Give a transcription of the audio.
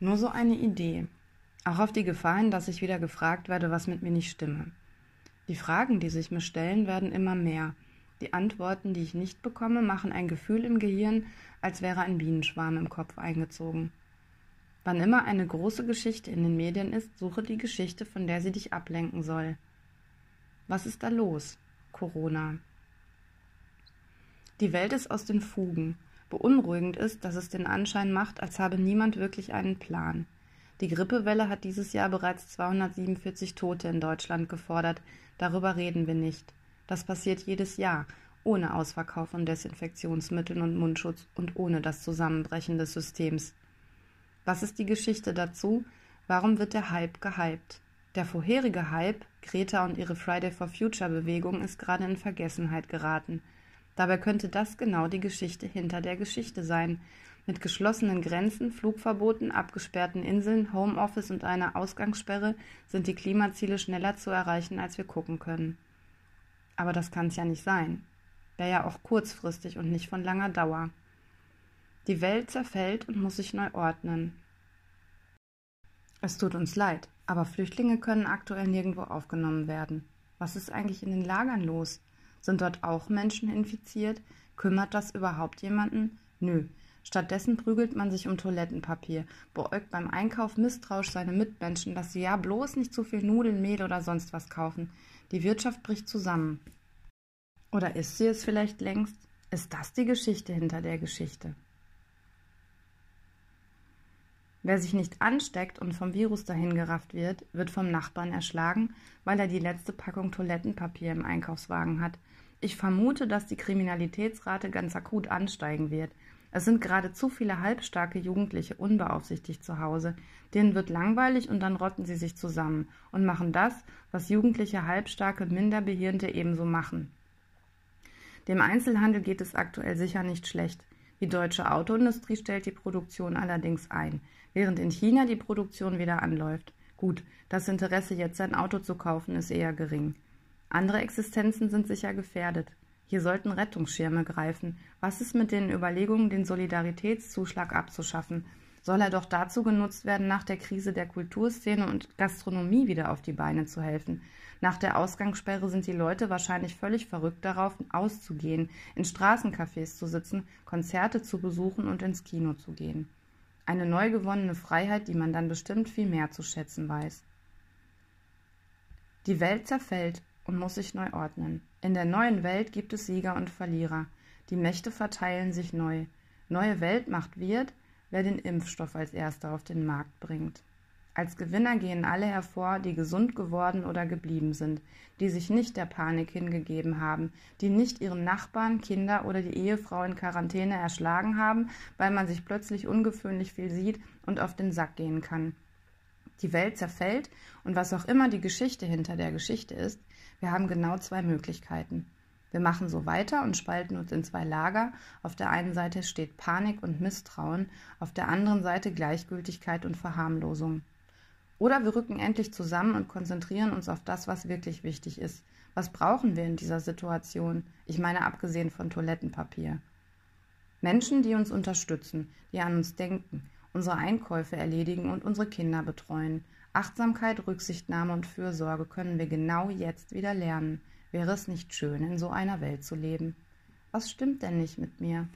Nur so eine Idee. Auch auf die Gefahr hin, dass ich wieder gefragt werde, was mit mir nicht stimme. Die Fragen, die sich mir stellen, werden immer mehr. Die Antworten, die ich nicht bekomme, machen ein Gefühl im Gehirn, als wäre ein Bienenschwarm im Kopf eingezogen. Wann immer eine große Geschichte in den Medien ist, suche die Geschichte, von der sie dich ablenken soll. Was ist da los? Corona. Die Welt ist aus den Fugen. Beunruhigend ist, dass es den Anschein macht, als habe niemand wirklich einen Plan. Die Grippewelle hat dieses Jahr bereits 247 Tote in Deutschland gefordert. Darüber reden wir nicht. Das passiert jedes Jahr, ohne Ausverkauf von Desinfektionsmitteln und Mundschutz und ohne das Zusammenbrechen des Systems. Was ist die Geschichte dazu? Warum wird der Hype gehypt? Der vorherige Hype, Greta und ihre Friday for Future Bewegung, ist gerade in Vergessenheit geraten. Dabei könnte das genau die Geschichte hinter der Geschichte sein. Mit geschlossenen Grenzen, Flugverboten, abgesperrten Inseln, Homeoffice und einer Ausgangssperre sind die Klimaziele schneller zu erreichen, als wir gucken können. Aber das kann es ja nicht sein. Wäre ja auch kurzfristig und nicht von langer Dauer. Die Welt zerfällt und muss sich neu ordnen. Es tut uns leid, aber Flüchtlinge können aktuell nirgendwo aufgenommen werden. Was ist eigentlich in den Lagern los? Sind dort auch Menschen infiziert? Kümmert das überhaupt jemanden? Nö. Stattdessen prügelt man sich um Toilettenpapier, beäugt beim Einkauf misstrauisch seine Mitmenschen, dass sie ja bloß nicht zu viel Nudeln, Mehl oder sonst was kaufen. Die Wirtschaft bricht zusammen. Oder ist sie es vielleicht längst? Ist das die Geschichte hinter der Geschichte? Wer sich nicht ansteckt und vom Virus dahingerafft wird, wird vom Nachbarn erschlagen, weil er die letzte Packung Toilettenpapier im Einkaufswagen hat ich vermute, dass die Kriminalitätsrate ganz akut ansteigen wird. Es sind gerade zu viele halbstarke Jugendliche unbeaufsichtigt zu Hause. Denen wird langweilig und dann rotten sie sich zusammen und machen das, was jugendliche halbstarke Minderbehirnte ebenso machen. Dem Einzelhandel geht es aktuell sicher nicht schlecht. Die deutsche Autoindustrie stellt die Produktion allerdings ein, während in China die Produktion wieder anläuft. Gut, das Interesse, jetzt ein Auto zu kaufen, ist eher gering. Andere Existenzen sind sicher gefährdet. Hier sollten Rettungsschirme greifen. Was ist mit den Überlegungen, den Solidaritätszuschlag abzuschaffen? Soll er doch dazu genutzt werden, nach der Krise der Kulturszene und Gastronomie wieder auf die Beine zu helfen? Nach der Ausgangssperre sind die Leute wahrscheinlich völlig verrückt darauf, auszugehen, in Straßencafés zu sitzen, Konzerte zu besuchen und ins Kino zu gehen. Eine neu gewonnene Freiheit, die man dann bestimmt viel mehr zu schätzen weiß. Die Welt zerfällt, und muss sich neu ordnen. In der neuen Welt gibt es Sieger und Verlierer. Die Mächte verteilen sich neu. Neue Weltmacht wird, wer den Impfstoff als erster auf den Markt bringt. Als Gewinner gehen alle hervor, die gesund geworden oder geblieben sind, die sich nicht der Panik hingegeben haben, die nicht ihren Nachbarn, Kinder oder die Ehefrau in Quarantäne erschlagen haben, weil man sich plötzlich ungewöhnlich viel sieht und auf den Sack gehen kann. Die Welt zerfällt und was auch immer die Geschichte hinter der Geschichte ist, wir haben genau zwei Möglichkeiten. Wir machen so weiter und spalten uns in zwei Lager. Auf der einen Seite steht Panik und Misstrauen, auf der anderen Seite Gleichgültigkeit und Verharmlosung. Oder wir rücken endlich zusammen und konzentrieren uns auf das, was wirklich wichtig ist. Was brauchen wir in dieser Situation? Ich meine abgesehen von Toilettenpapier. Menschen, die uns unterstützen, die an uns denken, unsere Einkäufe erledigen und unsere Kinder betreuen. Achtsamkeit, Rücksichtnahme und Fürsorge können wir genau jetzt wieder lernen. Wäre es nicht schön, in so einer Welt zu leben? Was stimmt denn nicht mit mir?